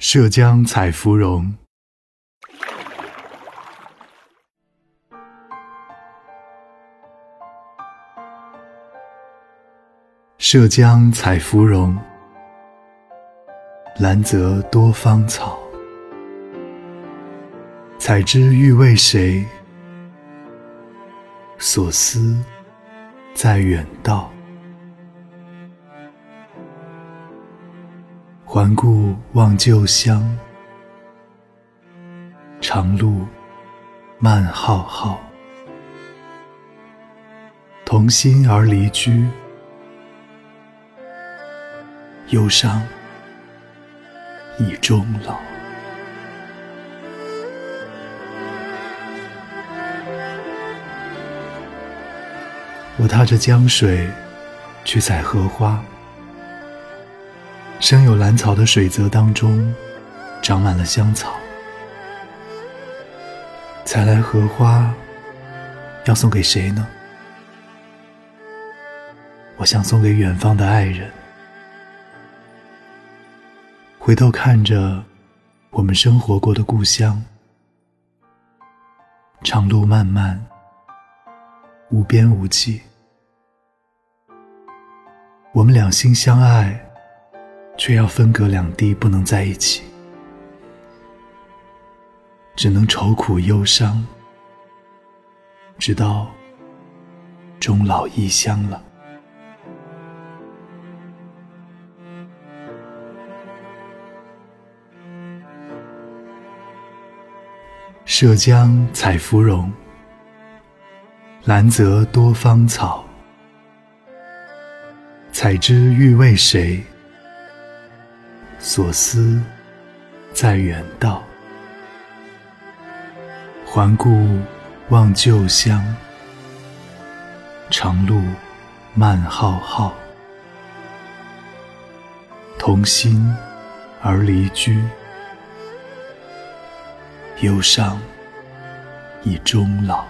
涉江采芙蓉，涉江采芙蓉，兰泽多芳草。采之欲为谁？所思在远道。环顾望旧乡，长路漫浩浩。同心而离居，忧伤已终老。我踏着江水去采荷花。生有兰草的水泽当中，长满了香草。采来荷花，要送给谁呢？我想送给远方的爱人。回头看着我们生活过的故乡，长路漫漫，无边无际。我们两心相爱。却要分隔两地，不能在一起，只能愁苦忧伤，直到终老异乡了。涉江采芙蓉，兰泽多芳草。采之欲为谁？所思在远道，环顾望旧乡，长路漫浩浩。同心而离居，忧伤已终老。